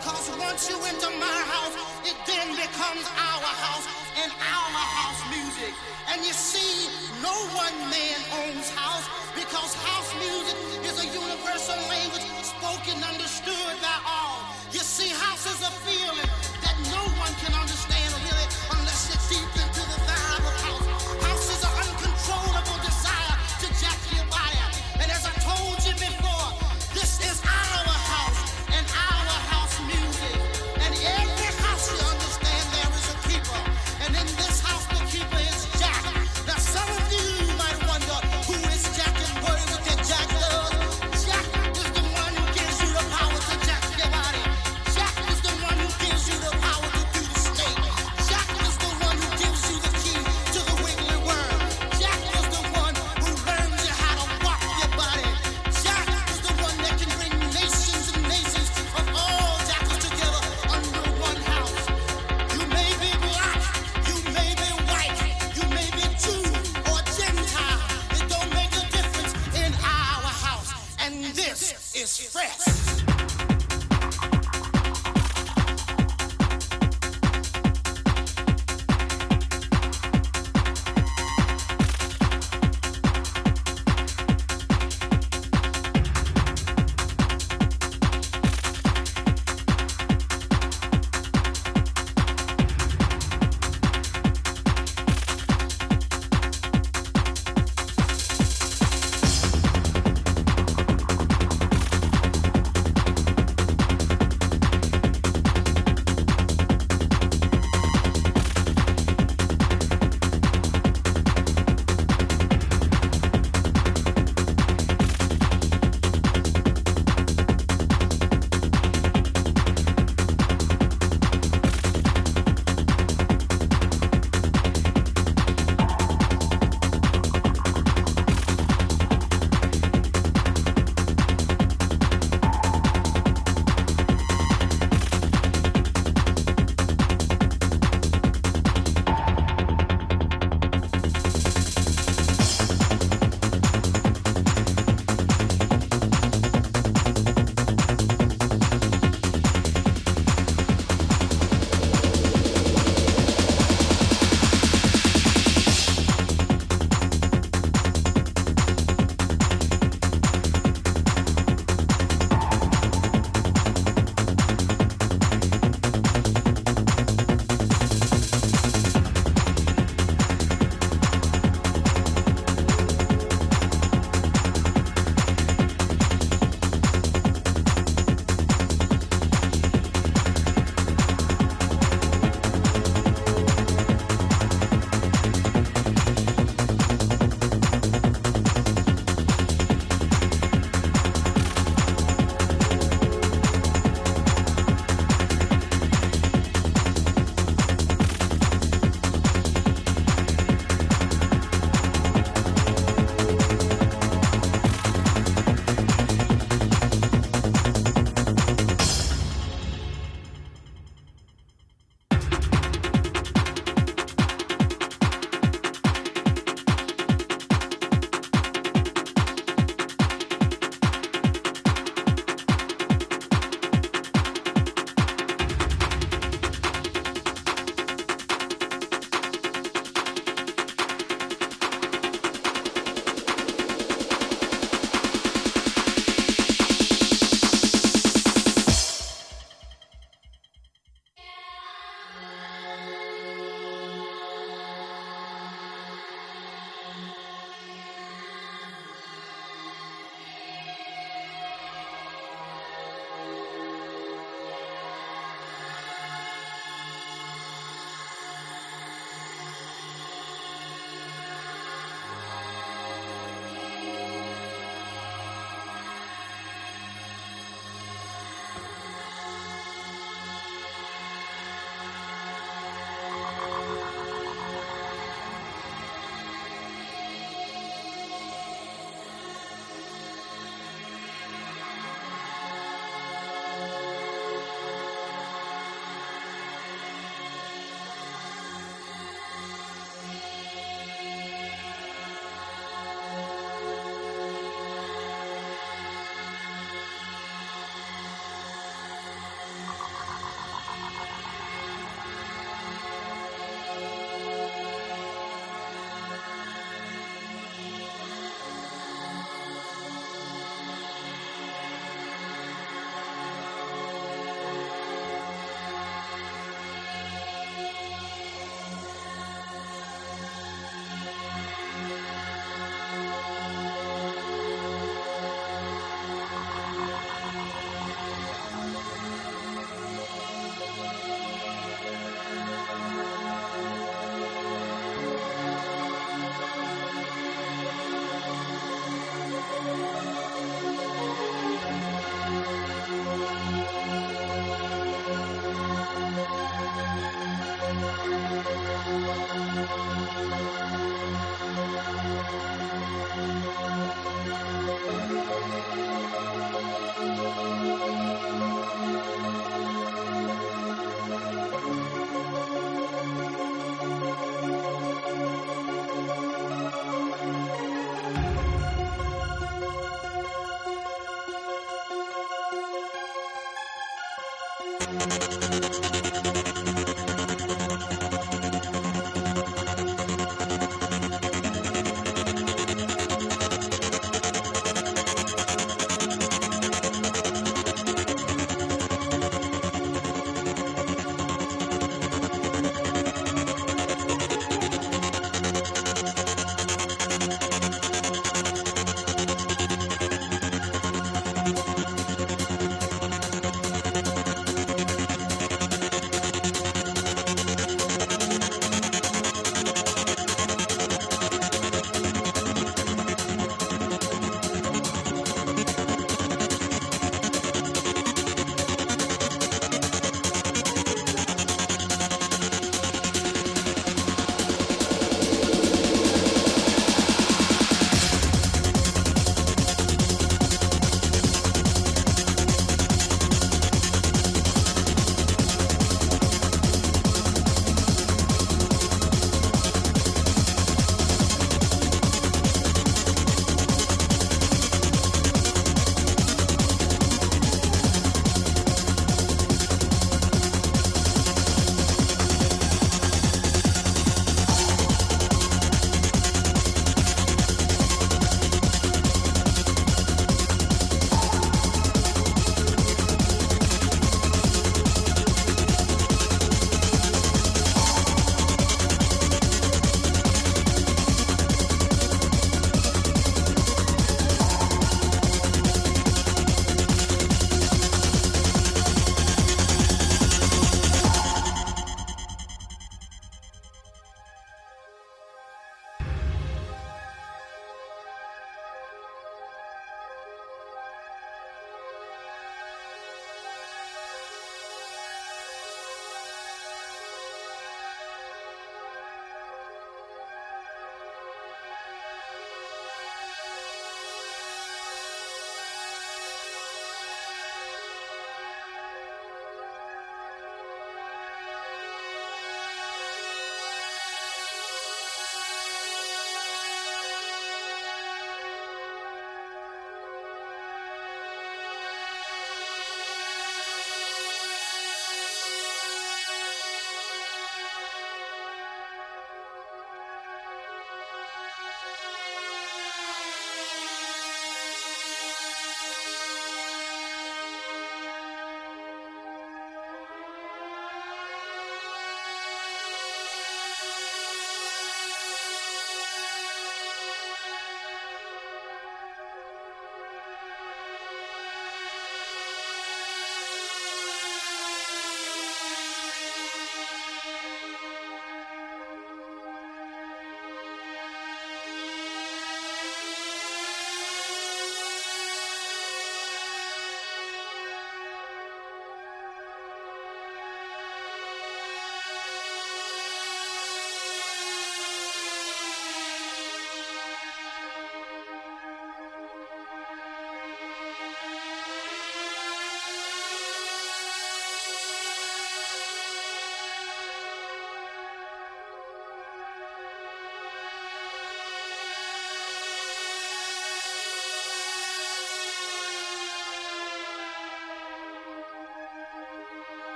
because once you enter my house, it then becomes our house and our house music. And you see, no one man owns house because house music is a universal language spoken, understood by all. You see, house is a feeling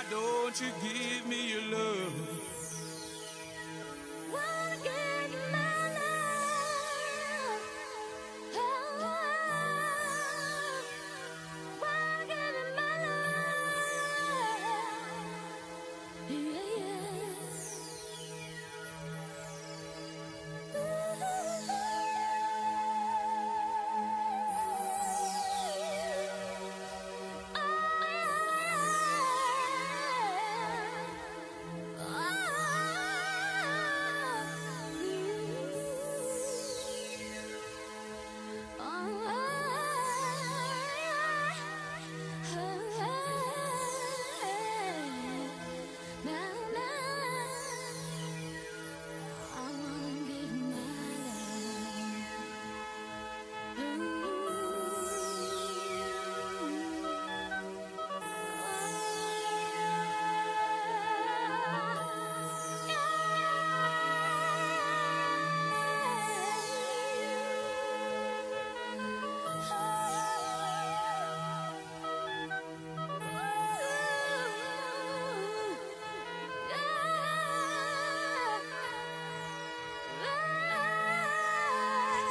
Why don't you give me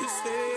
stay.